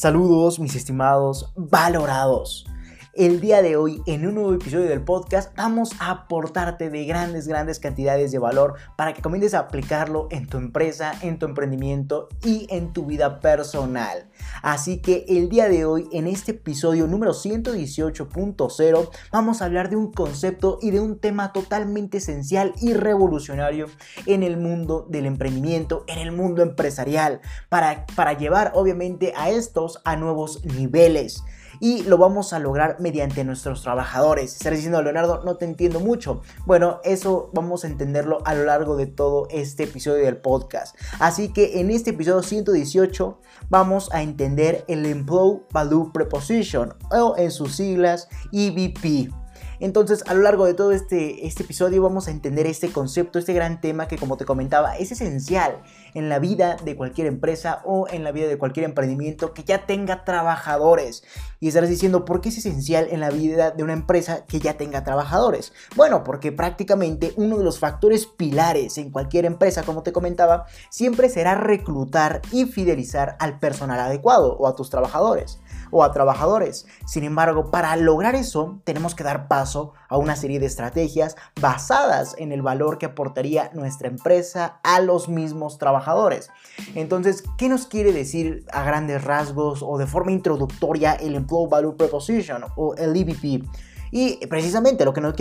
Saludos mis estimados valorados. El día de hoy, en un nuevo episodio del podcast, vamos a aportarte de grandes, grandes cantidades de valor para que comiences a aplicarlo en tu empresa, en tu emprendimiento y en tu vida personal. Así que el día de hoy, en este episodio número 118.0, vamos a hablar de un concepto y de un tema totalmente esencial y revolucionario en el mundo del emprendimiento, en el mundo empresarial, para, para llevar obviamente a estos a nuevos niveles y lo vamos a lograr mediante nuestros trabajadores. Estarás diciendo, Leonardo, no te entiendo mucho. Bueno, eso vamos a entenderlo a lo largo de todo este episodio del podcast. Así que en este episodio 118 vamos a entender el Employee Value Preposition o en sus siglas EVP. Entonces, a lo largo de todo este, este episodio vamos a entender este concepto, este gran tema que como te comentaba es esencial en la vida de cualquier empresa o en la vida de cualquier emprendimiento que ya tenga trabajadores. Y estarás diciendo, ¿por qué es esencial en la vida de una empresa que ya tenga trabajadores? Bueno, porque prácticamente uno de los factores pilares en cualquier empresa, como te comentaba, siempre será reclutar y fidelizar al personal adecuado o a tus trabajadores o a trabajadores. Sin embargo, para lograr eso, tenemos que dar paso a una serie de estrategias basadas en el valor que aportaría nuestra empresa a los mismos trabajadores. Entonces, ¿qué nos quiere decir a grandes rasgos o de forma introductoria el Employee Value Proposition o el EVP? Y precisamente lo que, nos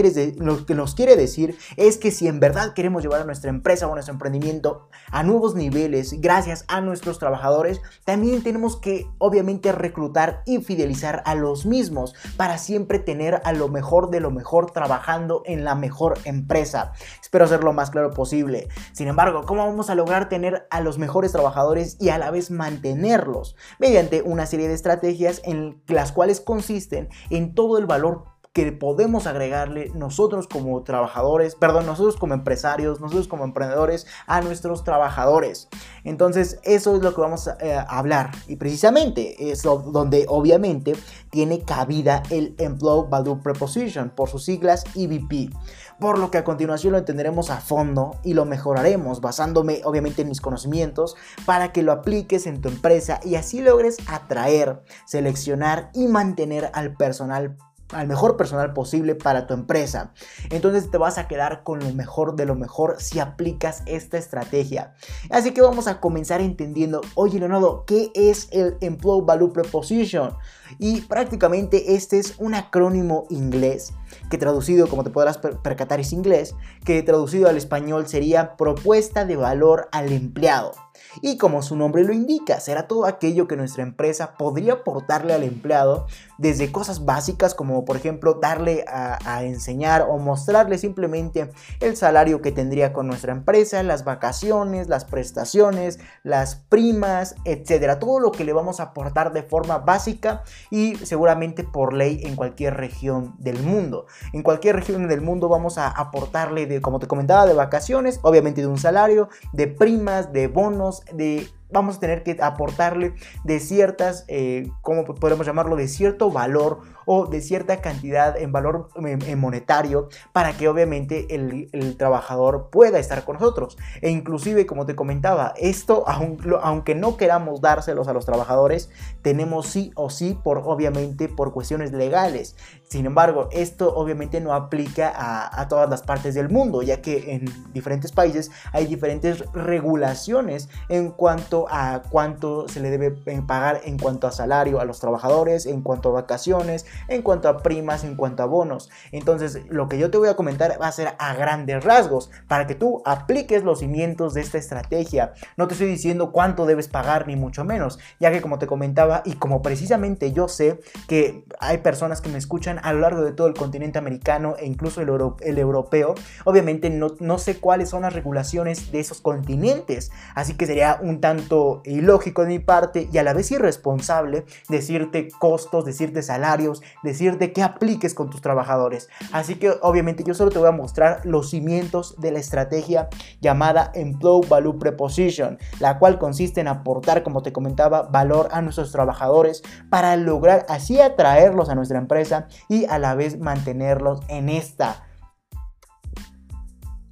quiere, decir es que si en verdad queremos llevar a nuestra empresa o nuestro emprendimiento a nuevos niveles gracias a nuestros trabajadores, también tenemos que obviamente reclutar y fidelizar a los mismos para siempre tener a lo mejor de lo mejor trabajando en la mejor empresa. Espero ser lo más claro posible. Sin embargo, ¿cómo vamos a lograr tener a los mejores trabajadores y a la vez mantenerlos? Mediante una serie de estrategias en las cuales consisten en todo el valor que podemos agregarle nosotros como trabajadores, perdón, nosotros como empresarios, nosotros como emprendedores a nuestros trabajadores. Entonces, eso es lo que vamos eh, a, hablar y precisamente es donde obviamente tiene cabida el Employee Value Preposition por sus siglas EVP. Por lo que a continuación lo entenderemos a fondo y lo mejoraremos basándome obviamente en mis conocimientos para que lo apliques en tu empresa y así logres atraer, seleccionar y mantener al personal al mejor personal posible para tu empresa. Entonces te vas a quedar con lo mejor de lo mejor si aplicas esta estrategia. Así que vamos a comenzar entendiendo, oye Leonardo, ¿qué es el Employee Value Preposition? Y prácticamente este es un acrónimo inglés que traducido, como te podrás percatar, es inglés, que traducido al español sería propuesta de valor al empleado. Y como su nombre lo indica, será todo aquello que nuestra empresa podría aportarle al empleado, desde cosas básicas como por ejemplo darle a, enseñar o mostrarle simplemente el salario que tendría con nuestra empresa, las vacaciones, las prestaciones, las primas, etcétera. Todo lo que le vamos a aportar de forma básica y seguramente por ley en cualquier región del mundo. En cualquier región del mundo vamos a aportarle de, como te comentaba, de vacaciones, obviamente de un salario, de primas, de bonos, de vamos a tener que aportarle de ciertas, eh, ¿cómo podemos llamarlo? De cierto valor o de cierta cantidad en valor monetario para que obviamente el, trabajador pueda estar con nosotros. E inclusive, como te comentaba, esto, aunque no queramos dárselos a los trabajadores, tenemos sí o sí, por obviamente por cuestiones legales. Sin embargo, esto obviamente no aplica a, a todas las partes del mundo, ya que en diferentes países hay diferentes regulaciones en cuanto a cuánto se le debe eh, pagar en cuanto a salario a los trabajadores, en cuanto a vacaciones, en cuanto a primas, en cuanto a bonos. Entonces, lo que yo te voy a comentar va a ser a grandes rasgos para que tú apliques los cimientos de esta estrategia. No te estoy diciendo cuánto debes pagar ni mucho menos, ya que como te comentaba y como precisamente yo sé que hay personas que me escuchan a lo largo de todo el continente americano e incluso el, el europeo, obviamente no, no sé cuáles son las regulaciones de esos continentes, así que sería un tanto ilógico de mi parte y a la vez irresponsable decirte costos, decirte salarios, decirte que apliques con tus trabajadores. Así que obviamente yo solo te voy a mostrar los cimientos de la estrategia llamada Employee Value Preposition, la cual consiste en aportar, como te comentaba, valor a nuestros trabajadores para lograr así atraerlos a nuestra empresa y a la vez mantenerlos en esta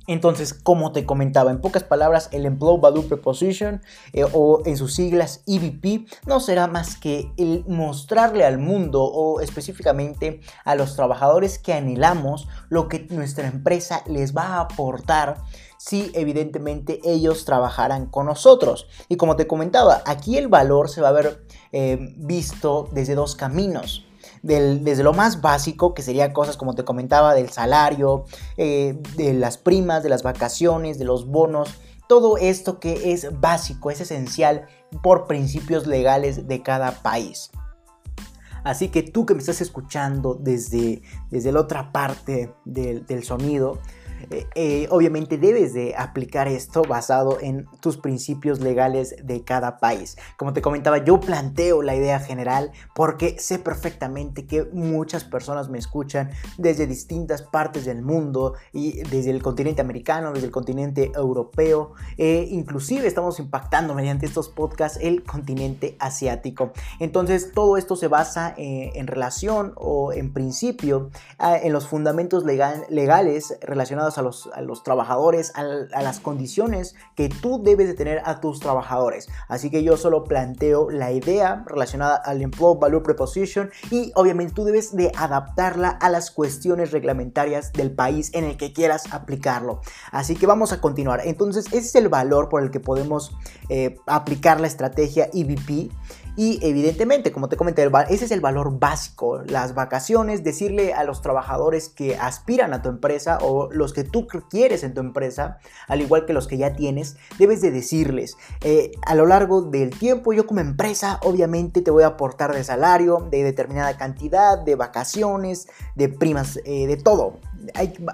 Entonces, como te comentaba, en pocas palabras, el Employee Value Proposition eh, o en sus siglas EVP no será más que el mostrarle al mundo o específicamente a los trabajadores que anhelamos lo que nuestra empresa les va a aportar si evidentemente ellos trabajaran con nosotros. Y como te comentaba, aquí el valor se va a ver eh, visto desde dos caminos desde lo más básico, que sería cosas como te comentaba, del salario, eh, de las primas, de las vacaciones, de los bonos, todo esto que es básico, es esencial por principios legales de cada país. Así que tú que me estás escuchando desde, desde la otra parte del, del sonido, eh, eh, obviamente debes de aplicar esto basado en tus principios legales de cada país. Como te comentaba, yo planteo la idea general porque sé perfectamente que muchas personas me escuchan desde distintas partes del mundo y desde el continente americano, desde el continente europeo, e inclusive estamos impactando mediante estos podcasts el continente asiático. Entonces todo esto se basa eh, en relación o en principio en los fundamentos legales relacionados a los, trabajadores, a, las condiciones que tú debes de tener a tus trabajadores. Así que yo solo planteo la idea relacionada al Employee Value Preposition y obviamente tú debes de adaptarla a las cuestiones reglamentarias del país en el que quieras aplicarlo. Así que vamos a continuar. Entonces ese es el valor por el que podemos eh, aplicar la estrategia EVP y evidentemente, como te comenté, ese es el valor básico, las vacaciones, decirle a los trabajadores que aspiran a tu empresa o los que tú quieres en tu empresa, al igual que los que ya tienes, debes de decirles, eh, a lo largo del tiempo yo como empresa obviamente te voy a aportar de salario, de determinada cantidad, de vacaciones, de primas, eh, de todo.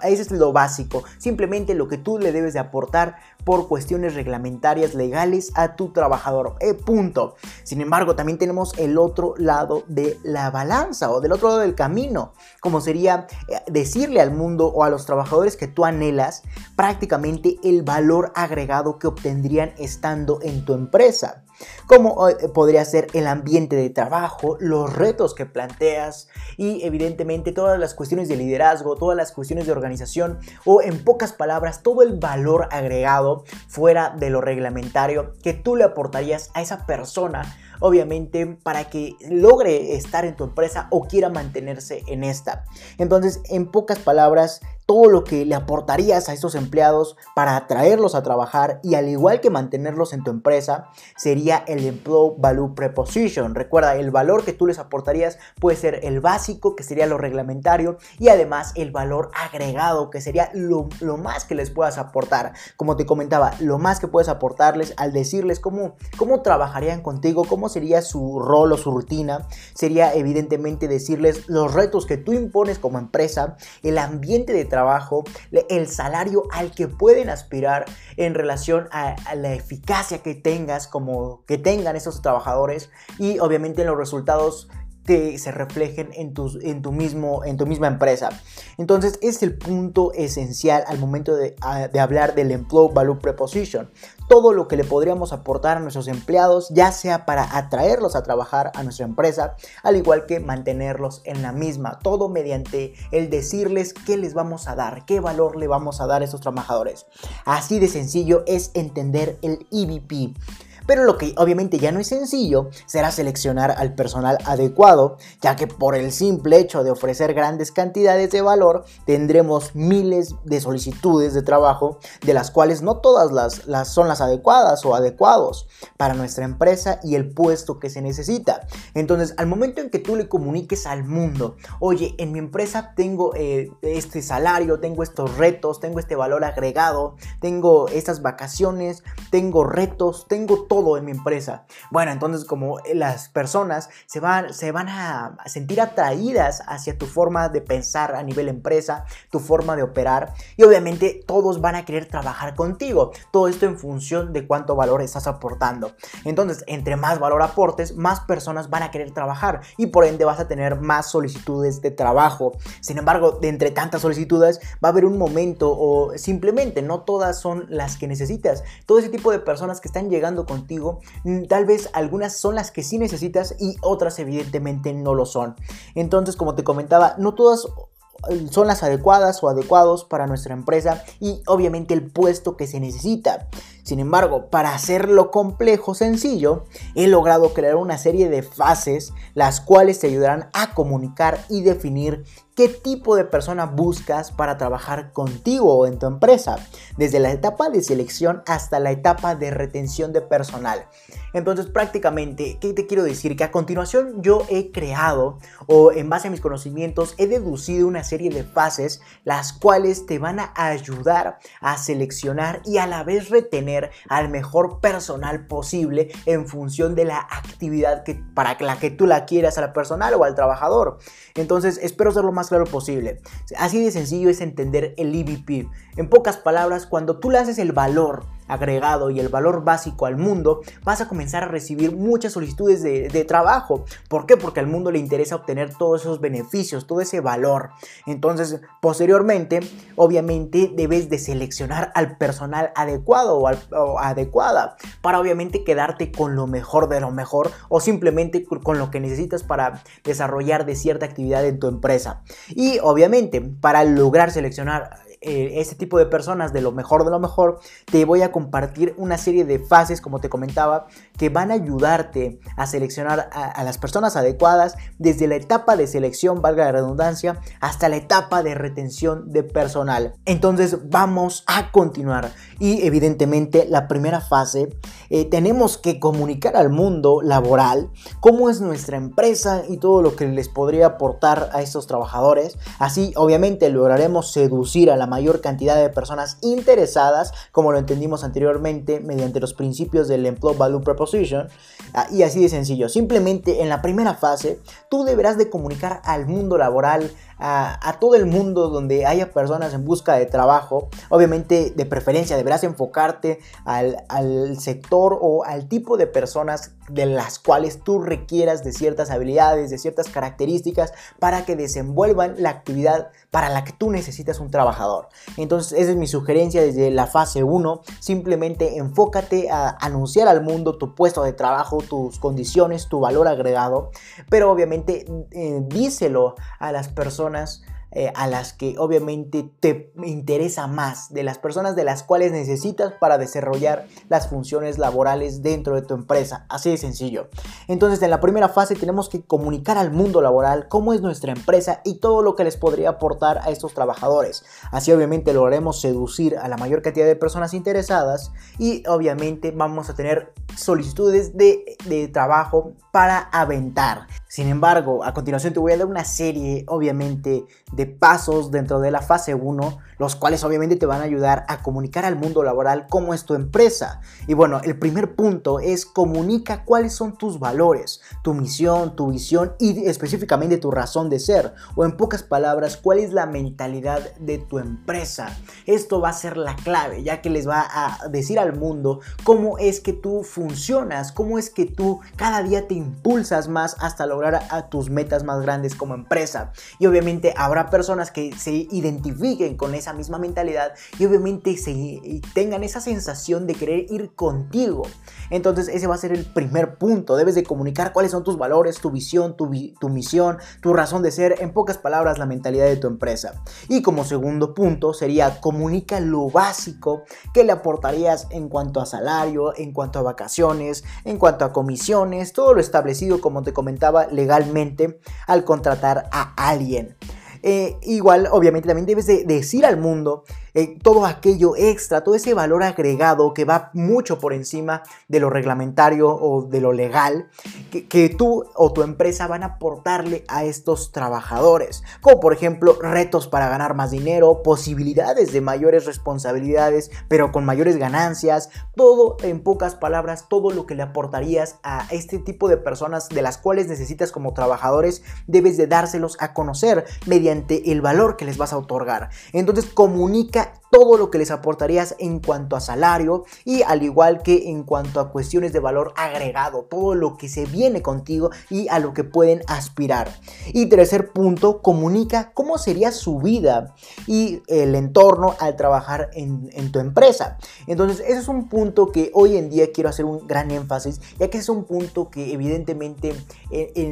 Ese es lo básico, simplemente lo que tú le debes de aportar por cuestiones reglamentarias legales a tu trabajador. Eh, punto. Sin embargo, también tenemos el otro lado de la balanza o del otro lado del camino, como sería eh, decirle al mundo o a los trabajadores que tú anhelas prácticamente el valor agregado que obtendrían estando en tu empresa como eh, podría ser el ambiente de trabajo, los retos que planteas y evidentemente todas las cuestiones de liderazgo, todas las cuestiones de organización o en pocas palabras todo el valor agregado fuera de lo reglamentario que tú le aportarías a esa persona obviamente para que logre estar en tu empresa o quiera mantenerse en esta. Entonces, en pocas palabras, todo lo que le aportarías a estos empleados para atraerlos a trabajar y al igual que mantenerlos en tu empresa sería el Employee Value Preposition. Recuerda, el valor que tú les aportarías puede ser el básico, que sería lo reglamentario, y además el valor agregado, que sería lo, más que les puedas aportar. Como te comentaba, lo más que puedes aportarles al decirles cómo, cómo trabajarían contigo, cómo sería su rol o su rutina, sería evidentemente decirles los retos que tú impones como empresa, el ambiente de trabajo, el salario al que pueden aspirar en relación a, la eficacia que tengas como que tengan esos trabajadores y obviamente los resultados que se reflejen en, tus, en, tu mismo, en tu misma empresa. Entonces, es el punto esencial al momento de, de hablar del Employee Value Preposition. Todo lo que le podríamos aportar a nuestros empleados, ya sea para atraerlos a trabajar a nuestra empresa, al igual que mantenerlos en la misma. Todo mediante el decirles qué les vamos a dar, qué valor le vamos a dar a esos trabajadores. Así de sencillo es entender el EVP. Pero lo que obviamente ya no es sencillo será seleccionar al personal adecuado, ya que por el simple hecho de ofrecer grandes cantidades de valor tendremos miles de solicitudes de trabajo, de las cuales no todas las, son las adecuadas o adecuados para nuestra empresa y el puesto que se necesita. Entonces, al momento en que tú le comuniques al mundo, oye, en mi empresa tengo eh, este salario, tengo estos retos, tengo este valor agregado, tengo estas vacaciones, tengo retos, tengo todo en mi empresa. Bueno, entonces como las personas se van, se van a sentir atraídas hacia tu forma de pensar a nivel empresa, tu forma de operar y obviamente todos van a querer trabajar contigo. Todo esto en función de cuánto valor estás aportando. Entonces, entre más valor aportes, más personas van a querer trabajar y por ende vas a tener más solicitudes de trabajo. Sin embargo, de entre tantas solicitudes va a haber un momento o simplemente no todas son las que necesitas. Todo ese tipo de personas que están llegando con Mm, tal vez algunas son las que sí necesitas y otras evidentemente no lo son. Entonces, como te comentaba, no todas son las adecuadas o adecuados para nuestra empresa y obviamente el puesto que se necesita. Sin embargo, para hacerlo complejo sencillo, he logrado crear una serie de fases las cuales te ayudarán a comunicar y definir qué tipo de persona buscas para trabajar contigo o en tu empresa, desde la etapa de selección hasta la etapa de retención de personal. Entonces prácticamente, ¿qué te quiero decir? Que a continuación yo he creado o en base a mis conocimientos he deducido una serie de fases las cuales te van a ayudar a seleccionar y a la vez retener al mejor personal posible en función de la actividad que, para la que tú la quieras a la personal o al trabajador. Entonces espero ser lo más claro posible. Así de sencillo es entender el EVP. En pocas palabras, cuando tú le haces el valor agregado y el valor básico al mundo, vas a comenzar a recibir muchas solicitudes de, trabajo. ¿Por qué? Porque al mundo le interesa obtener todos esos beneficios, todo ese valor. Entonces, posteriormente, obviamente debes de seleccionar al personal adecuado o, o adecuada para obviamente quedarte con lo mejor de lo mejor o simplemente con lo que necesitas para desarrollar de cierta actividad en tu empresa. Y obviamente, para lograr seleccionar este tipo de personas de lo mejor de lo mejor, te voy a compartir una serie de fases, como te comentaba, que van a ayudarte a seleccionar a, las personas adecuadas desde la etapa de selección, valga la redundancia, hasta la etapa de retención de personal. Entonces vamos a continuar y evidentemente la primera fase eh, tenemos que comunicar al mundo laboral cómo es nuestra empresa y todo lo que les podría aportar a estos trabajadores. Así obviamente lograremos seducir a la mayor cantidad de personas interesadas, como lo entendimos anteriormente, mediante los principios del Employee Value Proposition. Ah, y así de sencillo. Simplemente en la primera fase, tú deberás de comunicar al mundo laboral, a, todo el mundo donde haya personas en busca de trabajo. Obviamente, de preferencia, deberás enfocarte al, al sector o al tipo de personas de las cuales tú requieras de ciertas habilidades, de ciertas características para que desenvuelvan la actividad para la que tú necesitas un trabajador. Entonces, esa es mi sugerencia desde la fase 1. Simplemente enfócate a anunciar al mundo tu puesto de trabajo, tus condiciones, tu valor agregado, pero obviamente eh, díselo a las personas eh, a las que obviamente te interesa más, de las personas de las cuales necesitas para desarrollar las funciones laborales dentro de tu empresa. Así de sencillo. Entonces en la primera fase tenemos que comunicar al mundo laboral cómo es nuestra empresa y todo lo que les podría aportar a estos trabajadores. Así obviamente lograremos seducir a la mayor cantidad de personas interesadas y obviamente vamos a tener solicitudes de, de trabajo para aventar. Sin embargo, a continuación te voy a dar una serie, obviamente, de pasos dentro de la fase 1, los cuales obviamente te van a ayudar a comunicar al mundo laboral cómo es tu empresa. Y bueno, el primer punto es comunica cuáles son tus valores, tu misión, tu visión y específicamente tu razón de ser. O en pocas palabras, cuál es la mentalidad de tu empresa. Esto va a ser la clave, ya que les va a decir al mundo cómo es que tú funcionas, cómo es que tú cada día te impulsas más hasta lograr a, tus metas más grandes como empresa. Y obviamente habrá personas que se identifiquen con esa misma mentalidad y obviamente se, tengan esa sensación de querer ir contigo. Entonces ese va a ser el primer punto. Debes de comunicar cuáles son tus valores, tu visión, tu, tu misión, tu razón de ser. En pocas palabras, la mentalidad de tu empresa. Y como segundo punto sería comunica lo básico que le aportarías en cuanto a salario, en cuanto a vacaciones, en cuanto a comisiones, todo lo establecido como te comentaba legalmente al contratar a alguien. Eh, igual, obviamente, también debes de decir al mundo todo aquello extra, todo ese valor agregado que va mucho por encima de lo reglamentario o de lo legal que, tú o tu empresa van a aportarle a estos trabajadores. Como por ejemplo retos para ganar más dinero, posibilidades de mayores responsabilidades, pero con mayores ganancias. Todo, en pocas palabras, todo lo que le aportarías a este tipo de personas de las cuales necesitas como trabajadores, debes de dárselos a conocer mediante el valor que les vas a otorgar. Entonces comunica todo lo que les aportarías en cuanto a salario y al igual que en cuanto a cuestiones de valor agregado, todo lo que se viene contigo y a lo que pueden aspirar. Y tercer punto, comunica cómo sería su vida y el entorno al trabajar en, tu empresa. Entonces, ese es un punto que hoy en día quiero hacer un gran énfasis, ya que es un punto que evidentemente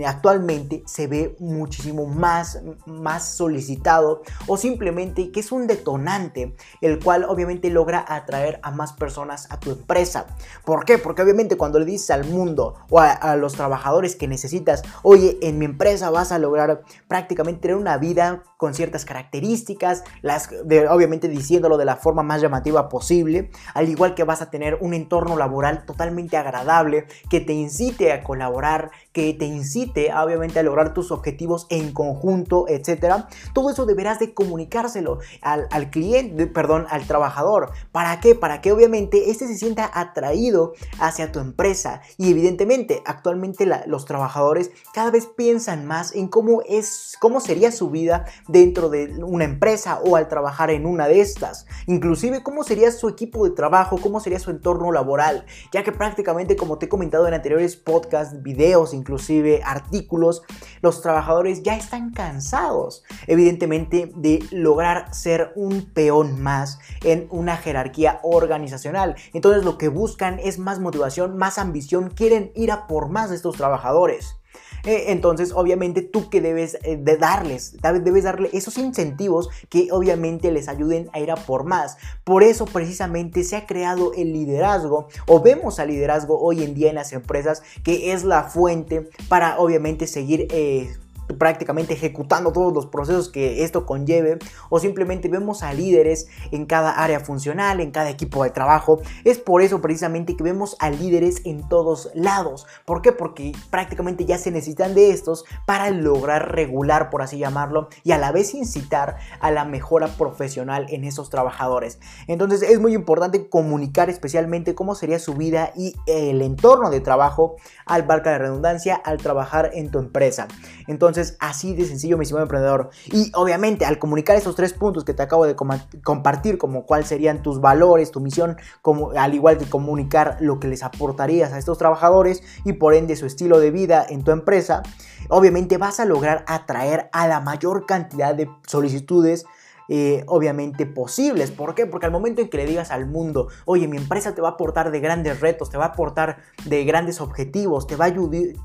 actualmente se ve muchísimo más, más solicitado o simplemente que es un detonante, el cual obviamente logra atraer a más personas a tu empresa. ¿Por qué? Porque obviamente cuando le dices al mundo o a, los trabajadores que necesitas, oye, en mi empresa vas a lograr prácticamente tener una vida con ciertas características, las de, obviamente diciéndolo de la forma más llamativa posible, al igual que vas a tener un entorno laboral totalmente agradable que te incite a colaborar, que te incite obviamente a lograr tus objetivos en conjunto, etcétera. Todo eso deberás de comunicárselo al, cliente, perdón, al trabajador. ¿Para qué? Para que obviamente este se sienta atraído hacia tu empresa y evidentemente actualmente los trabajadores cada vez piensan más en cómo es, cómo sería su vida dentro de una empresa o al trabajar en una de estas. Inclusive cómo sería su equipo de trabajo, cómo sería su entorno laboral, ya que prácticamente como te he comentado en anteriores podcasts, videos, inclusive artículos, los trabajadores ya están cansados, evidentemente, de lograr ser un peón más en una jerarquía organizacional. Entonces lo que buscan es más motivación, más ambición, quieren ir a por más de estos trabajadores. Eh, entonces, obviamente, tú que debes eh, de darles, debes darle esos incentivos que obviamente les ayuden a ir a por más. Por eso, precisamente, se ha creado el liderazgo, o vemos al liderazgo hoy en día en las empresas, que es la fuente para, obviamente, seguir eh, prácticamente ejecutando todos los procesos que esto conlleve o simplemente vemos a líderes en cada área funcional, en cada equipo de trabajo. Es por eso precisamente que vemos a líderes en todos lados. ¿Por qué? Porque prácticamente ya se necesitan de estos para lograr regular, por así llamarlo, y a la vez incitar a la mejora profesional en esos trabajadores. Entonces es muy importante comunicar especialmente cómo sería su vida y el entorno de trabajo al barca de redundancia al trabajar en tu empresa. Entonces así de sencillo, mi estimado emprendedor. Y obviamente, al comunicar esos tres puntos que te acabo de compartir, como cuáles serían tus valores, tu misión, como, al igual que comunicar lo que les aportarías a estos trabajadores y por ende su estilo de vida en tu empresa, obviamente vas a lograr atraer a la mayor cantidad de solicitudes eh, obviamente posibles. ¿Por qué? Porque al momento en que le digas al mundo, oye, mi empresa te va a aportar de grandes retos, te va a aportar de grandes objetivos, te va a,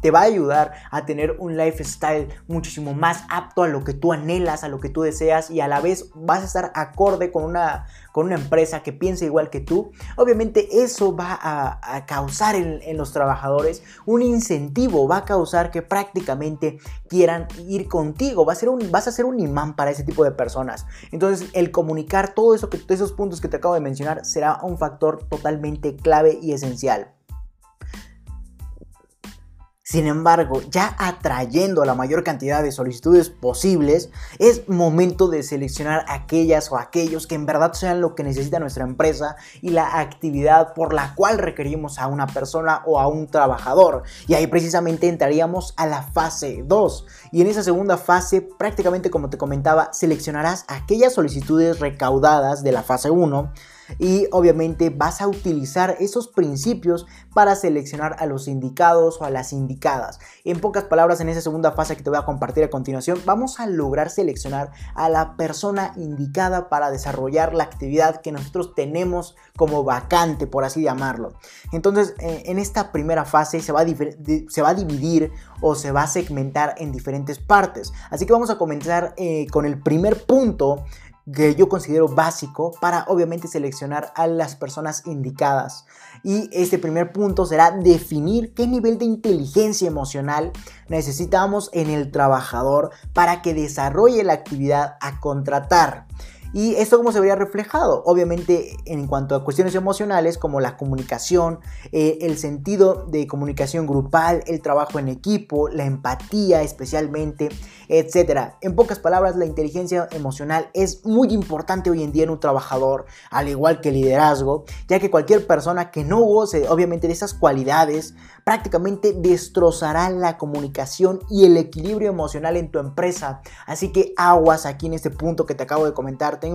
te va a ayudar a tener un lifestyle muchísimo más apto a lo que tú anhelas, a lo que tú deseas y a la vez vas a estar acorde con una, con una empresa que piensa igual que tú, obviamente eso va a, causar en, los trabajadores un incentivo, va a causar que prácticamente quieran ir contigo, va a ser un, vas a ser un imán para ese tipo de personas. Entonces el comunicar todo eso que, esos puntos que te acabo de mencionar será un factor totalmente clave y esencial. Sin embargo, ya atrayendo la mayor cantidad de solicitudes posibles, es momento de seleccionar aquellas o aquellos que en verdad sean lo que necesita nuestra empresa y la actividad por la cual requerimos a una persona o a un trabajador. Y ahí precisamente entraríamos a la fase 2. Y en esa segunda fase, prácticamente como te comentaba, seleccionarás aquellas solicitudes recaudadas de la fase 1 y obviamente vas a utilizar esos principios para seleccionar a los indicados o a las indicadas. En pocas palabras, en esa segunda fase que te voy a compartir a continuación, vamos a lograr seleccionar a la persona indicada para desarrollar la actividad que nosotros tenemos como vacante, por así llamarlo. Entonces, eh, en esta primera fase se va, a se va a dividir o se va a segmentar en diferentes partes. Así que vamos a comenzar eh, con el primer punto que yo considero básico para obviamente seleccionar a las personas indicadas. Y este primer punto será definir qué nivel de inteligencia emocional necesitamos en el trabajador para que desarrolle la actividad a contratar. ¿Y esto cómo se vería reflejado? Obviamente en cuanto a cuestiones emocionales como la comunicación, eh, el sentido de comunicación grupal, el trabajo en equipo, la empatía especialmente, etc. En pocas palabras, la inteligencia emocional es muy importante hoy en día en un trabajador, al igual que el liderazgo, ya que cualquier persona que no goce obviamente de esas cualidades prácticamente destrozará la comunicación y el equilibrio emocional en tu empresa. Así que aguas aquí en este punto que te acabo de comentar ten,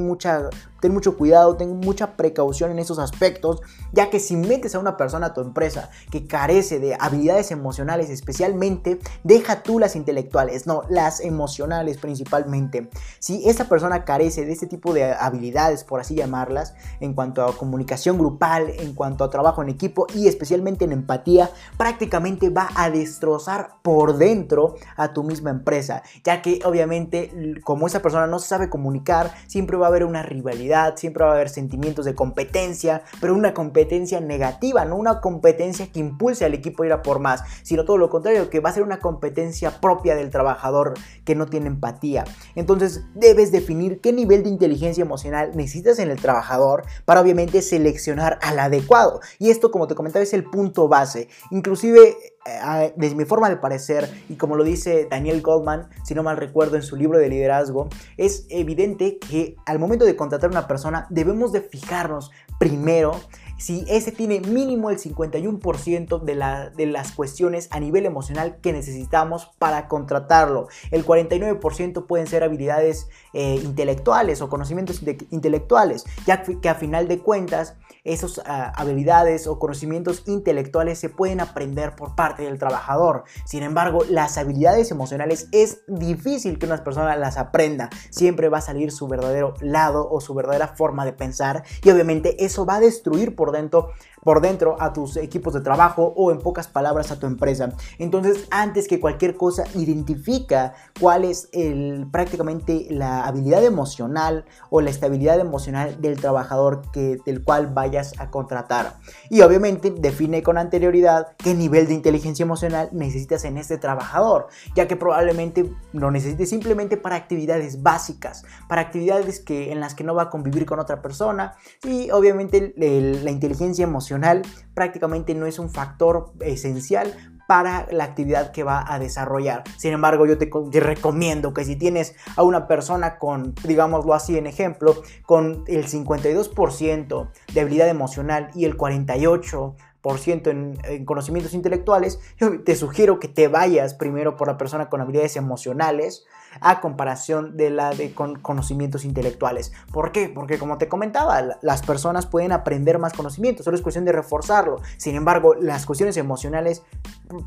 ten mucho cuidado, ten mucha precaución en esos aspectos, ya que si metes a una persona a tu empresa que carece de habilidades emocionales especialmente, deja tú las intelectuales, no, las emocionales principalmente. Si esa persona carece de este tipo de habilidades, por así llamarlas, en cuanto a comunicación grupal, en cuanto a trabajo en equipo y especialmente en empatía, prácticamente va a destrozar por dentro a tu misma empresa, ya que obviamente como esa persona no sabe comunicar, siempre va a haber una rivalidad, siempre va a haber sentimientos de competencia, pero una competencia negativa, no una competencia que impulse al equipo a ir a por más, sino todo lo contrario, que va a ser una competencia propia del trabajador que no tiene empatía. Entonces debes definir qué nivel de inteligencia emocional necesitas en el trabajador para obviamente seleccionar al adecuado. Y esto, como te comentaba, es el punto base. Inclusive eh, desde mi forma de parecer, y como lo dice Daniel Goldman, si no mal recuerdo en su libro de liderazgo, es evidente que al momento de contratar a una persona debemos de fijarnos primero si ese tiene mínimo el 51% de, de las cuestiones a nivel emocional que necesitamos para contratarlo. El 49% pueden ser habilidades eh, intelectuales o conocimientos intelectuales, ya que a final de cuentas esas ah, habilidades o conocimientos intelectuales se pueden aprender por parte del trabajador. Sin embargo, las habilidades emocionales es difícil que una persona las aprenda. Siempre va a salir su verdadero lado o su verdadera forma de pensar y obviamente eso va a destruir por dentro por dentro a tus equipos de trabajo o en pocas palabras a tu empresa. Entonces, antes que cualquier cosa, identifica cuál es el, prácticamente la habilidad emocional o la estabilidad emocional del trabajador que, del cual vayas a contratar. Y obviamente define con anterioridad qué nivel de inteligencia emocional necesitas en este trabajador, ya que probablemente lo necesites simplemente para actividades básicas, para actividades que, en las que no va a convivir con otra persona y obviamente la inteligencia emocional prácticamente no es un factor esencial para la actividad que va a desarrollar. Sin embargo, yo te, recomiendo que si tienes a una persona con, digámoslo así en ejemplo, con el 52% de habilidad emocional y el 48% en, en, conocimientos intelectuales, yo te sugiero que te vayas primero por la persona con habilidades emocionales a comparación de la de con conocimientos intelectuales. ¿Por qué? Porque como te comentaba, las personas pueden aprender más conocimientos, solo es cuestión de reforzarlo. Sin embargo, las cuestiones emocionales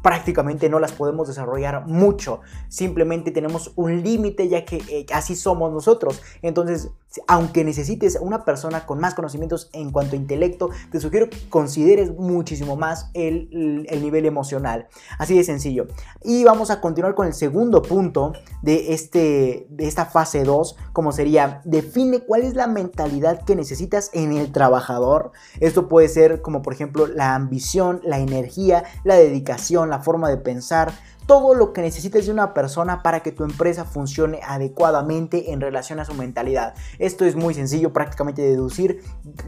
prácticamente no las podemos desarrollar mucho. Simplemente tenemos un límite ya que eh, así somos nosotros. Entonces, aunque necesites una persona con más conocimientos en cuanto a intelecto, te sugiero que consideres muchísimo más el, el nivel emocional. Así de sencillo. Y vamos a continuar con el segundo punto de, este, esta fase 2, como sería, define cuál es la mentalidad que necesitas en el trabajador. Esto puede ser como por ejemplo la ambición, la energía, la dedicación, la forma de pensar, todo lo que necesites de una persona para que tu empresa funcione adecuadamente en relación a su mentalidad. Esto es muy sencillo prácticamente de deducir.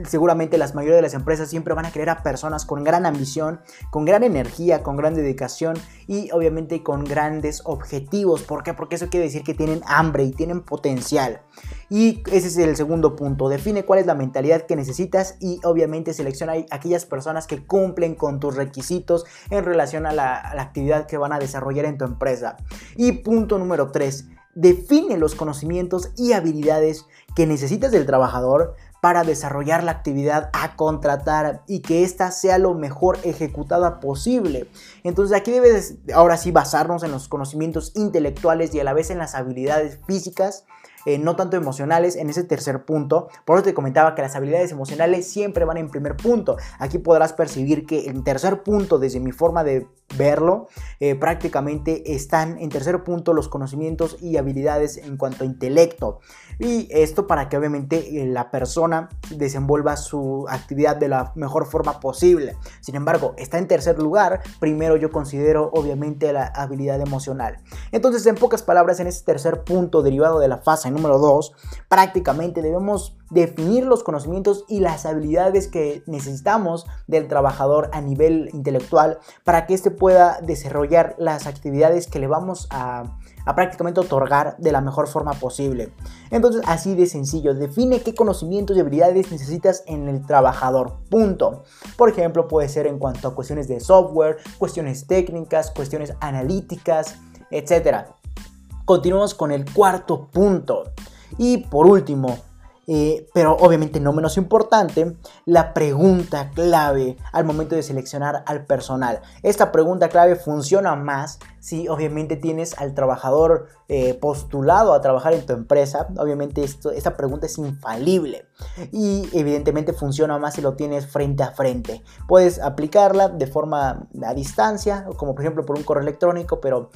Seguramente las mayoría de las empresas siempre van a querer a personas con gran ambición, con gran energía, con gran dedicación y obviamente con grandes objetivos. ¿Por qué? Porque eso quiere decir que tienen hambre y tienen potencial. Y ese es el segundo punto. Define cuál es la mentalidad que necesitas y obviamente selecciona aquellas personas que cumplen con tus requisitos en relación a la, a la actividad que van a desarrollar en tu empresa. Y punto número 3, define los conocimientos y habilidades que necesitas del trabajador para desarrollar la actividad a contratar y que ésta sea lo mejor ejecutada posible. Entonces aquí debes ahora sí basarnos en los conocimientos intelectuales y a la vez en las habilidades físicas eh, no tanto emocionales en ese tercer punto. Por eso te comentaba que las habilidades emocionales siempre van en primer punto. Aquí podrás percibir que en tercer punto, desde mi forma de verlo, eh, prácticamente están en tercer punto los conocimientos y habilidades en cuanto a intelecto. Y esto para que obviamente eh, la persona desenvuelva su actividad de la mejor forma posible. Sin embargo, está en tercer lugar. Primero yo considero obviamente la habilidad emocional. Entonces, en pocas palabras, en ese tercer punto derivado de la fase número 2, prácticamente debemos definir los conocimientos y las habilidades que necesitamos del trabajador a nivel intelectual para que éste pueda desarrollar las actividades que le vamos a, prácticamente otorgar de la mejor forma posible. Entonces, así de sencillo, define qué conocimientos y habilidades necesitas en el trabajador. Punto. Por ejemplo, puede ser en cuanto a cuestiones de software, cuestiones técnicas, cuestiones analíticas, etc. Continuamos con el cuarto punto. Y por último, eh, pero obviamente no menos importante, la pregunta clave al momento de seleccionar al personal. Esta pregunta clave funciona más si obviamente tienes al trabajador eh, postulado a trabajar en tu empresa, obviamente esto, esta pregunta es infalible y evidentemente funciona más si lo tienes frente a frente. Puedes aplicarla de forma a distancia, como por ejemplo por un correo electrónico, pero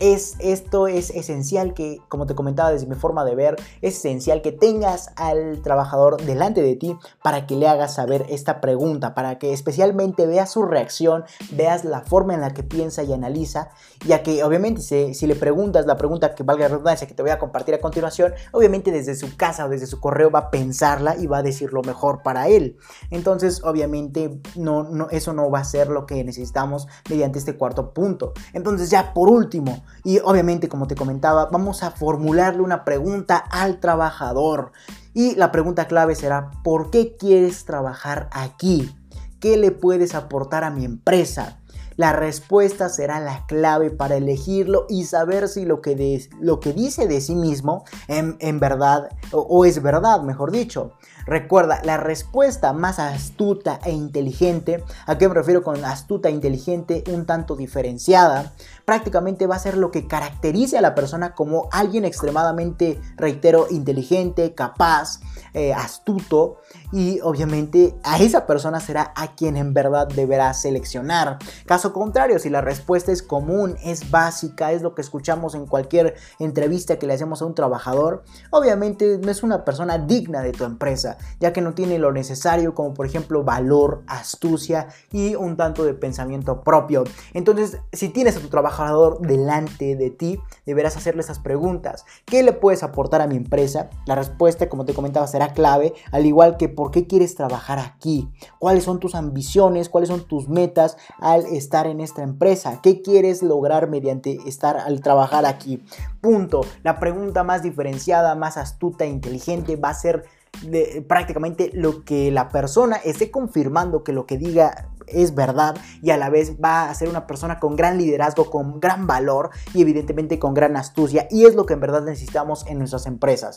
es, esto es esencial que, como te comentaba desde mi forma de ver, es esencial que tengas al trabajador delante de ti para que le hagas saber esta pregunta, para que especialmente veas su reacción, veas la forma en la que piensa y analiza y que obviamente si, le preguntas la pregunta que valga la redundancia que te voy a compartir a continuación, obviamente desde su casa o desde su correo va a pensarla y va a decir lo mejor para él. Entonces obviamente no, no, eso no va a ser lo que necesitamos mediante este cuarto punto. Entonces ya por último, y obviamente como te comentaba, vamos a formularle una pregunta al trabajador. Y la pregunta clave será, ¿por qué quieres trabajar aquí? ¿Qué le puedes aportar a mi empresa? La respuesta será la clave para elegirlo y saber si lo que, lo que dice de sí mismo en, verdad o, es verdad, mejor dicho. Recuerda, la respuesta más astuta e inteligente, ¿a qué me refiero con astuta e inteligente? Un tanto diferenciada, prácticamente va a ser lo que caracterice a la persona como alguien extremadamente, reitero, inteligente, capaz, eh, astuto y obviamente a esa persona será a quien en verdad deberá seleccionar. Caso contrario, si la respuesta es común, es básica, es lo que escuchamos en cualquier entrevista que le hacemos a un trabajador, obviamente no es una persona digna de tu empresa, ya que no tiene lo necesario como por ejemplo valor, astucia y un tanto de pensamiento propio. Entonces, si tienes a tu trabajador delante de ti, deberás hacerle esas preguntas. ¿Qué le puedes aportar a mi empresa? La respuesta, como te comentaba, será clave, al igual que por qué quieres trabajar aquí, cuáles son tus ambiciones, cuáles son tus metas al estar en esta empresa, qué quieres lograr mediante estar al trabajar aquí. Punto. La pregunta más diferenciada, más astuta e inteligente va a ser de, prácticamente lo que la persona esté confirmando que lo que diga es verdad y a la vez va a ser una persona con gran liderazgo, con gran valor y evidentemente con gran astucia y es lo que en verdad necesitamos en nuestras empresas.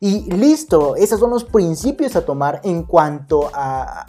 Y listo, esos son los principios a tomar en cuanto a,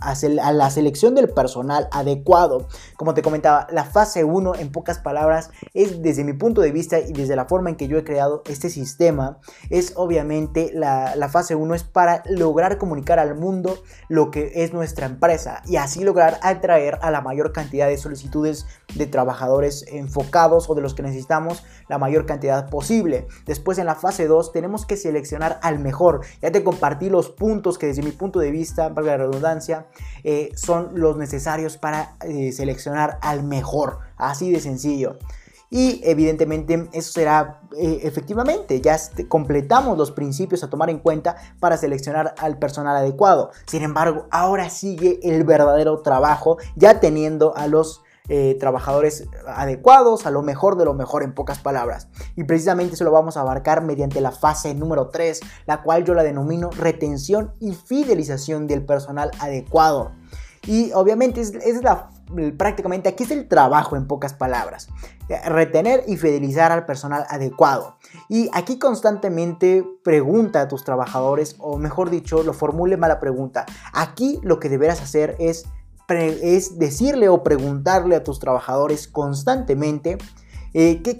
la selección del personal adecuado. Como te comentaba, la fase 1 en pocas palabras es desde mi punto de vista y desde la forma en que yo he creado este sistema, es obviamente la, la fase 1 es para lograr comunicar al mundo lo que es nuestra empresa y así lograr atraer a la mayor cantidad de solicitudes de trabajadores enfocados o de los que necesitamos la mayor cantidad posible. Después en la fase 2 tenemos que seleccionar al mejor. Ya te compartí los puntos que desde mi punto de vista, valga la redundancia, eh, son los necesarios para eh, seleccionar al mejor. Así de sencillo. Y evidentemente eso será eh, efectivamente, ya completamos los principios a tomar en cuenta para seleccionar al personal adecuado. Sin embargo, ahora sigue el verdadero trabajo ya teniendo a los eh, trabajadores adecuados, a lo mejor de lo mejor en pocas palabras. Y precisamente eso lo vamos a abarcar mediante la fase número 3, la cual yo la denomino retención y fidelización del personal adecuado. Y obviamente es, es la prácticamente aquí es el trabajo en pocas palabras. Retener y fidelizar al personal adecuado. Y aquí constantemente pregunta a tus trabajadores, o mejor dicho, lo formule mala pregunta. Aquí lo que deberás hacer es, es decirle o preguntarle a tus trabajadores constantemente eh, ¿qué,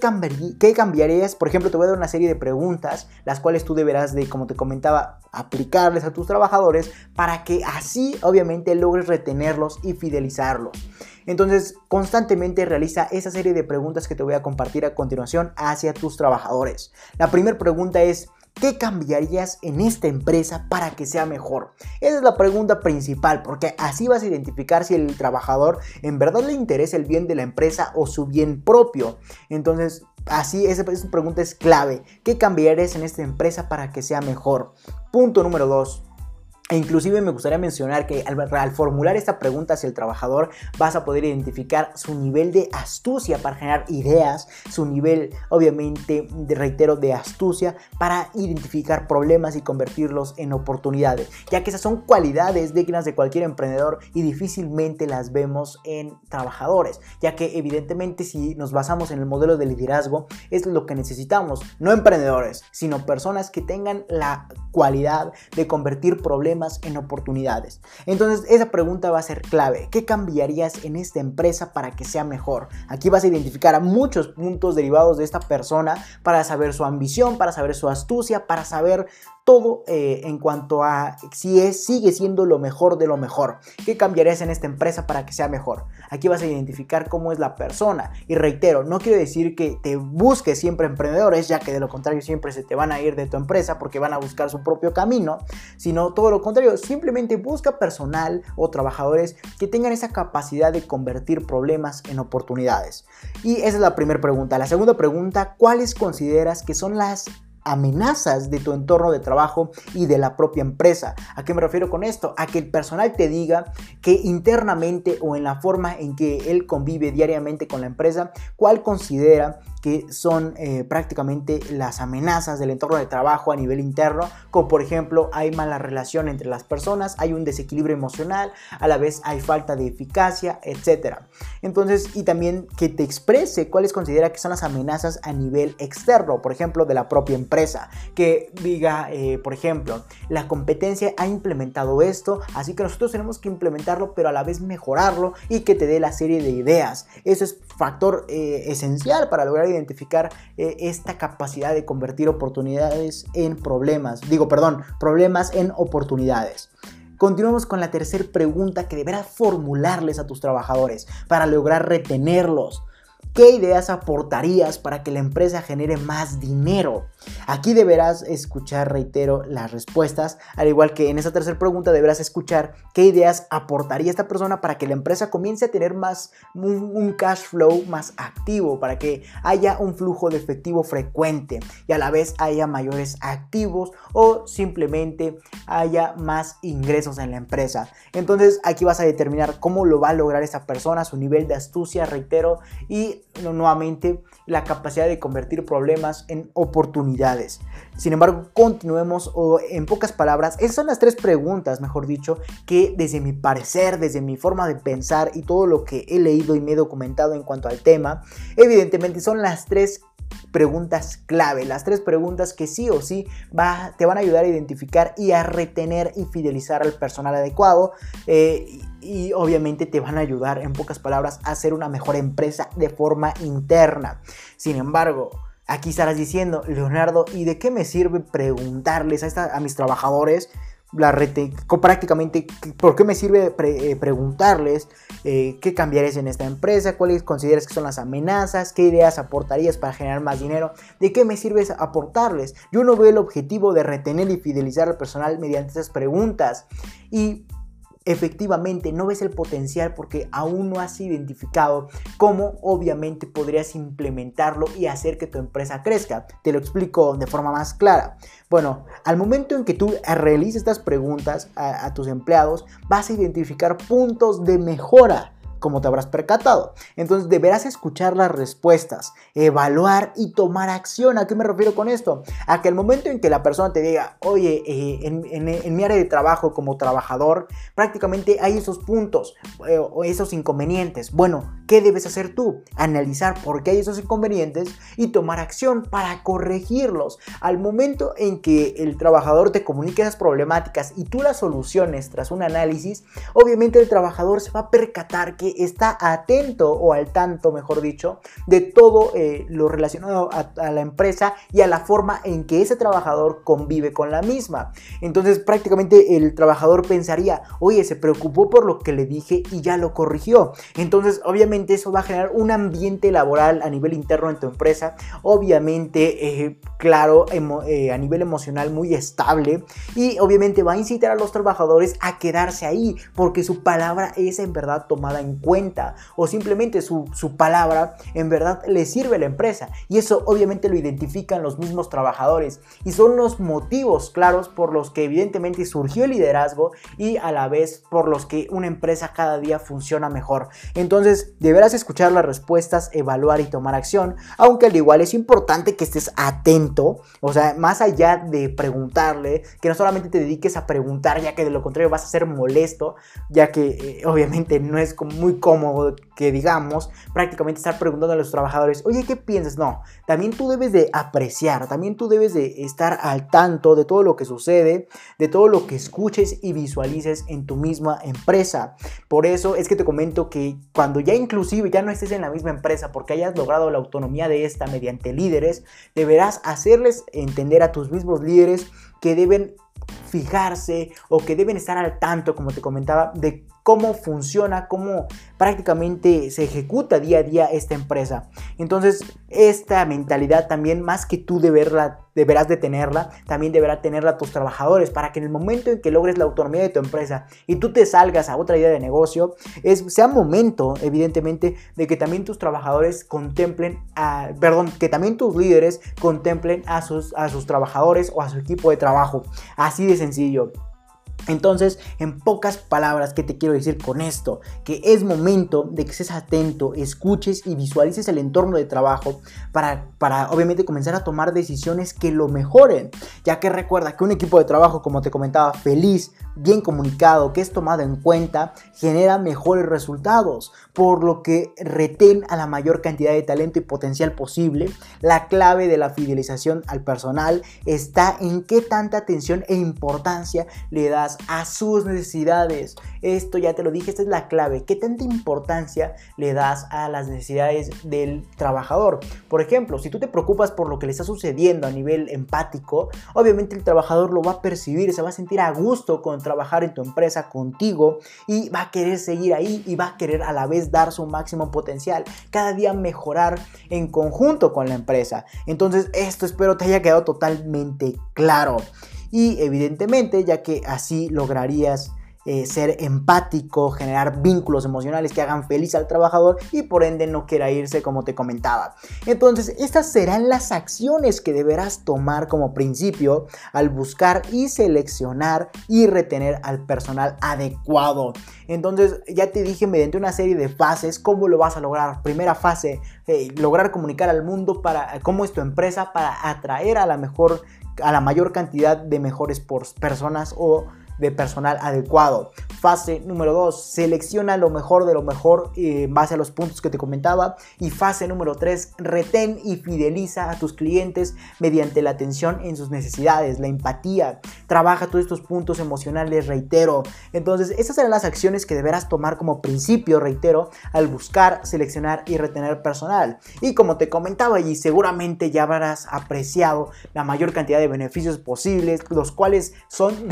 ¿Qué cambiarías? Por ejemplo, te voy a dar una serie de preguntas, las cuales tú deberás de, como te comentaba, aplicarles a tus trabajadores para que así obviamente logres retenerlos y fidelizarlos. Entonces, constantemente realiza esa serie de preguntas que te voy a compartir a continuación hacia tus trabajadores. La primera pregunta es, ¿Qué cambiarías en esta empresa para que sea mejor? Esa es la pregunta principal, porque así vas a identificar si el trabajador en verdad le interesa el bien de la empresa o su bien propio. Entonces, así esa, pregunta es clave. ¿Qué cambiarías en esta empresa para que sea mejor? Punto número 2. Inclusive me gustaría mencionar que al, formular esta pregunta hacia el trabajador vas a poder identificar su nivel de astucia para generar ideas, su nivel obviamente, de, reitero, de astucia para identificar problemas y convertirlos en oportunidades, ya que esas son cualidades dignas de cualquier emprendedor y difícilmente las vemos en trabajadores, ya que evidentemente si nos basamos en el modelo de liderazgo es lo que necesitamos, no emprendedores, sino personas que tengan la cualidad de convertir problemas en oportunidades. Entonces, esa pregunta va a ser clave. ¿Qué cambiarías en esta empresa para que sea mejor? Aquí vas a identificar a muchos puntos derivados de esta persona para saber su ambición, para saber su astucia, para saber todo eh, en cuanto a si es, sigue siendo lo mejor de lo mejor. ¿Qué cambiarías en esta empresa para que sea mejor? Aquí vas a identificar cómo es la persona. Y reitero, no quiero decir que te busques siempre emprendedores, ya que de lo contrario siempre se te van a ir de tu empresa porque van a buscar su propio camino, sino todo lo contrario, simplemente busca personal o trabajadores que tengan esa capacidad de convertir problemas en oportunidades. Y esa es la primera pregunta. La segunda pregunta, ¿cuáles consideras que son las amenazas de tu entorno de trabajo y de la propia empresa. ¿A qué me refiero con esto? A que el personal te diga que internamente o en la forma en que él convive diariamente con la empresa, cuál considera que son eh, prácticamente las amenazas del entorno de trabajo a nivel interno, como por ejemplo hay mala relación entre las personas, hay un desequilibrio emocional, a la vez hay falta de eficacia, etc. Entonces, y también que te exprese cuáles considera que son las amenazas a nivel externo, por ejemplo, de la propia empresa, que diga, eh, por ejemplo, la competencia ha implementado esto, así que nosotros tenemos que implementarlo, pero a la vez mejorarlo y que te dé la serie de ideas. Eso es factor eh, esencial para lograr identificar eh, esta capacidad de convertir oportunidades en problemas. Digo, perdón, problemas en oportunidades. Continuamos con la tercera pregunta que deberás formularles a tus trabajadores para lograr retenerlos. ¿Qué ideas aportarías para que la empresa genere más dinero? Aquí deberás escuchar, reitero, las respuestas, al igual que en esa tercera pregunta deberás escuchar qué ideas aportaría esta persona para que la empresa comience a tener más un, cash flow más activo, para que haya un flujo de efectivo frecuente y a la vez haya mayores activos o simplemente haya más ingresos en la empresa. Entonces aquí vas a determinar cómo lo va a lograr esa persona, su nivel de astucia, reitero, y nuevamente la capacidad de convertir problemas en oportunidades. Sin embargo, continuemos o en pocas palabras, esas son las tres preguntas, mejor dicho, que desde mi parecer, desde mi forma de pensar y todo lo que he leído y me he documentado en cuanto al tema, evidentemente son las tres preguntas clave, las tres preguntas que sí o sí te van a ayudar a identificar y a retener y fidelizar al personal adecuado eh, y obviamente te van a ayudar en pocas palabras a ser una mejor empresa de forma interna. Sin embargo, aquí estarás diciendo, Leonardo, ¿y de qué me sirve preguntarles a, a mis trabajadores? la rete, prácticamente, ¿por qué me sirve eh, preguntarles eh, qué cambiarías en esta empresa? ¿Cuáles consideras que son las amenazas? ¿Qué ideas aportarías para generar más dinero? ¿De qué me sirve aportarles? Yo no veo el objetivo de retener y fidelizar al personal mediante esas preguntas. Y efectivamente no ves el potencial porque aún no has identificado cómo obviamente podrías implementarlo y hacer que tu empresa crezca. Te lo explico de forma más clara. Bueno, al momento en que tú realices estas preguntas a, a tus empleados, vas a identificar puntos de mejora como te habrás percatado. Entonces deberás escuchar las respuestas, evaluar y tomar acción. ¿A qué me refiero con esto? A que el momento en que la persona te diga, oye, eh, en, mi área de trabajo como trabajador, prácticamente hay esos puntos eh, o esos inconvenientes. Bueno, ¿qué debes hacer tú? Analizar por qué hay esos inconvenientes y tomar acción para corregirlos. Al momento en que el trabajador te comunique esas problemáticas y tú las soluciones tras un análisis, obviamente el trabajador se va a percatar que está atento o al tanto, mejor dicho, de todo eh, lo relacionado a, la empresa y a la forma en que ese trabajador convive con la misma. Entonces prácticamente el trabajador pensaría, oye, se preocupó por lo que le dije y ya lo corrigió. Entonces obviamente eso va a generar un ambiente laboral a nivel interno en tu empresa, obviamente, eh, claro, eh, a nivel emocional muy estable y obviamente va a incitar a los trabajadores a quedarse ahí porque su palabra es en verdad tomada en cuenta o simplemente su, palabra en verdad le sirve a la empresa y eso obviamente lo identifican los mismos trabajadores y son los motivos claros por los que evidentemente surgió el liderazgo y a la vez por los que una empresa cada día funciona mejor. Entonces deberás escuchar las respuestas, evaluar y tomar acción, aunque al igual es importante que estés atento, o sea, más allá de preguntarle, que no solamente te dediques a preguntar ya que de lo contrario vas a ser molesto, ya que eh, obviamente no es muy cómodo que digamos, prácticamente estar preguntando a los trabajadores, oye, ¿qué piensas? No, también tú debes de apreciar, también tú debes de estar al tanto de todo lo que sucede, de todo lo que escuches y visualices en tu misma empresa. Por eso es que te comento que cuando ya inclusive ya no estés en la misma empresa porque hayas logrado la autonomía de esta mediante líderes, deberás hacerles entender a tus mismos líderes que deben fijarse o que deben estar al tanto, como te comentaba, de cómo funciona, cómo prácticamente se ejecuta día a día esta empresa. Entonces, esta mentalidad también, más que tú deberla, deberás de tenerla, también deberá tenerla tus trabajadores para que en el momento en que logres la autonomía de tu empresa y tú te salgas a otra idea de negocio, es, sea momento, evidentemente, de que también tus trabajadores contemplen, a, perdón, que también tus líderes contemplen a sus, a sus trabajadores o a su equipo de trabajo. Así de sencillo. Entonces, en pocas palabras, ¿qué te quiero decir con esto? Que es momento de que estés atento, escuches y visualices el entorno de trabajo para, para obviamente comenzar a tomar decisiones que lo mejoren. Ya que recuerda que un equipo de trabajo, como te comentaba, feliz, bien comunicado, que es tomado en cuenta, genera mejores resultados, por lo que retén a la mayor cantidad de talento y potencial posible. La clave de la fidelización al personal está en qué tanta atención e importancia le das a sus necesidades. Esto ya te lo dije, esta es la clave. ¿Qué tanta importancia le das a las necesidades del trabajador? Por ejemplo, si tú te preocupas por lo que le está sucediendo a nivel empático, obviamente el trabajador lo va a percibir, se va a sentir a gusto con trabajar en tu empresa contigo y va a querer seguir ahí y va a querer a la vez dar su máximo potencial, cada día mejorar en conjunto con la empresa. Entonces, esto espero te haya quedado totalmente claro y evidentemente ya que así lograrías eh, ser empático, generar vínculos emocionales que hagan feliz al trabajador y por ende no quiera irse como te comentaba. Entonces, estas serán las acciones que deberás tomar como principio al buscar y seleccionar y retener al personal adecuado. Entonces, ya te dije mediante una serie de fases cómo lo vas a lograr. Primera fase, eh, lograr comunicar al mundo para cómo es tu empresa para atraer a la mejor a la mayor cantidad de mejores personas o de personal adecuado. Fase número 2, selecciona lo mejor de lo mejor eh, en base a los puntos que te comentaba. Y fase número 3, retén y fideliza a tus clientes mediante la atención en sus necesidades, la empatía. Trabaja todos estos puntos emocionales, reitero. Entonces, esas serán las acciones que deberás tomar como principio, reitero, al buscar, seleccionar y retener personal. Y como te comentaba, y seguramente ya habrás apreciado la mayor cantidad de beneficios posibles, los cuales son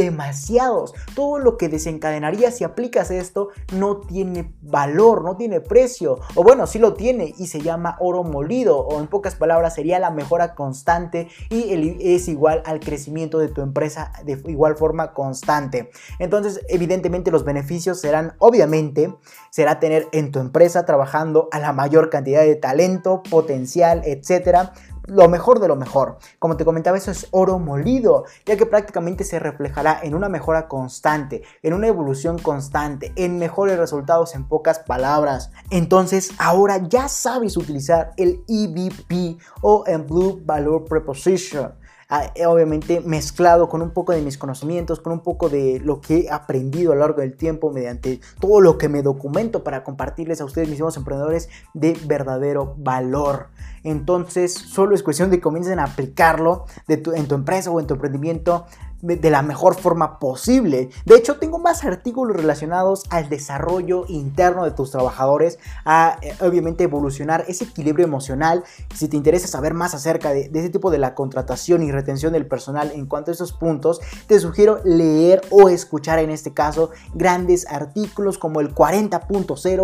Todo lo que desencadenaría si aplicas esto no tiene valor, no tiene precio. O bueno, sí lo tiene y se llama oro molido. O en pocas palabras sería la mejora constante y es igual al crecimiento de tu empresa de igual forma constante. Entonces, evidentemente los beneficios serán, obviamente, será tener en tu empresa trabajando a la mayor cantidad de talento, potencial, etcétera lo mejor de lo mejor. Como te comentaba, eso es oro molido, ya que prácticamente se reflejará en una mejora constante, en una evolución constante, en mejores resultados en pocas palabras. Entonces, ahora ya sabes utilizar el EVP o en Blue Value Preposition. Ah, eh, obviamente mezclado con un poco de mis conocimientos, con un poco de lo que he aprendido a lo largo del tiempo mediante todo lo que me documento para compartirles a ustedes, mis emprendedores, de verdadero valor. Entonces, solo es cuestión de que comiencen a aplicarlo en tu empresa o en tu emprendimiento de la mejor forma posible. De hecho, tengo más artículos relacionados al desarrollo interno de tus trabajadores, a eh, obviamente evolucionar ese equilibrio emocional. Si te interesa saber más acerca de, ese tipo de la contratación y retención del personal en cuanto a esos puntos, te sugiero leer o escuchar en este caso grandes artículos como el 40.0,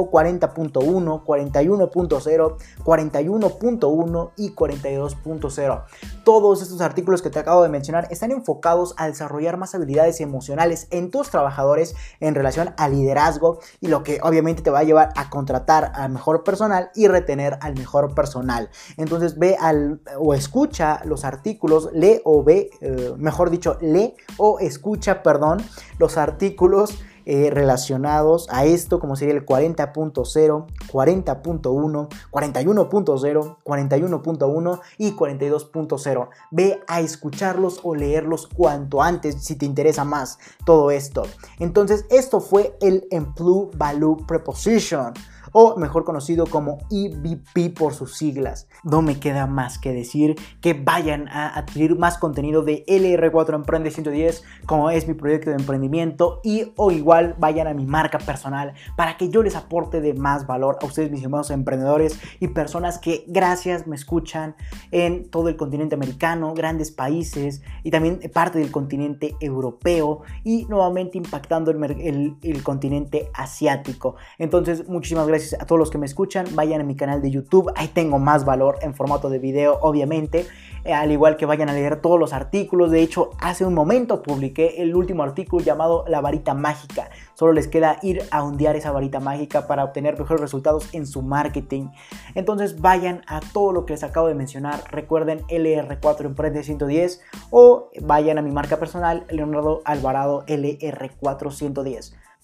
40.1, 41.0, 41.1 y 42.0. Todos estos artículos que te acabo de mencionar están enfocados a desarrollar más habilidades emocionales en tus trabajadores en relación al liderazgo y lo que obviamente te va a llevar a contratar al mejor personal y retener al mejor personal. Entonces ve al o escucha los artículos, lee o ve, eh, mejor dicho, lee o escucha, perdón, los artículos eh, relacionados a esto, como sería el 40.0, 40.1, 41.0, 41.1 y 42.0. Ve a escucharlos o leerlos cuanto antes si te interesa más todo esto. Entonces, esto fue el Employ Value Preposition o mejor conocido como EVP por sus siglas. No me queda más que decir que vayan a adquirir más contenido de LR4 Emprende 110 como es mi proyecto de emprendimiento y o igual vayan a mi marca personal para que yo les aporte de más valor a ustedes mis hermanos emprendedores y personas que gracias me escuchan en todo el continente americano, grandes países y también parte del continente europeo y nuevamente impactando el, el continente asiático. Entonces muchísimas gracias a todos los que me escuchan. Vayan a mi canal de YouTube, ahí tengo más valor en formato de video, obviamente. Eh, al igual que vayan a leer todos los artículos. De hecho, hace un momento publiqué el último artículo llamado La varita mágica. Solo les queda ir a ondear esa varita mágica para obtener mejores resultados en su marketing. Entonces vayan a todo lo que les acabo de mencionar. Recuerden LR4 Emprende 110 o vayan a mi marca personal Leonardo Alvarado LR4 110.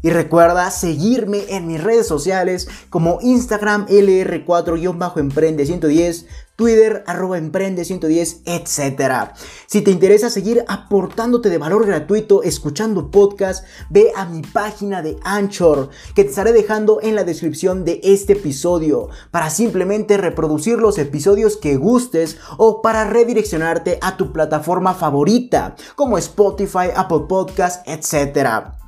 Y recuerda seguirme en mis redes sociales como Instagram LR4-Emprende110, Twitter arroba Emprende110, etc. Si te interesa seguir aportándote de valor gratuito escuchando podcast, ve a mi página de Anchor que te estaré dejando en la descripción de este episodio para simplemente reproducir los episodios que gustes o para redireccionarte a tu plataforma favorita como Spotify, Apple Podcast, etc.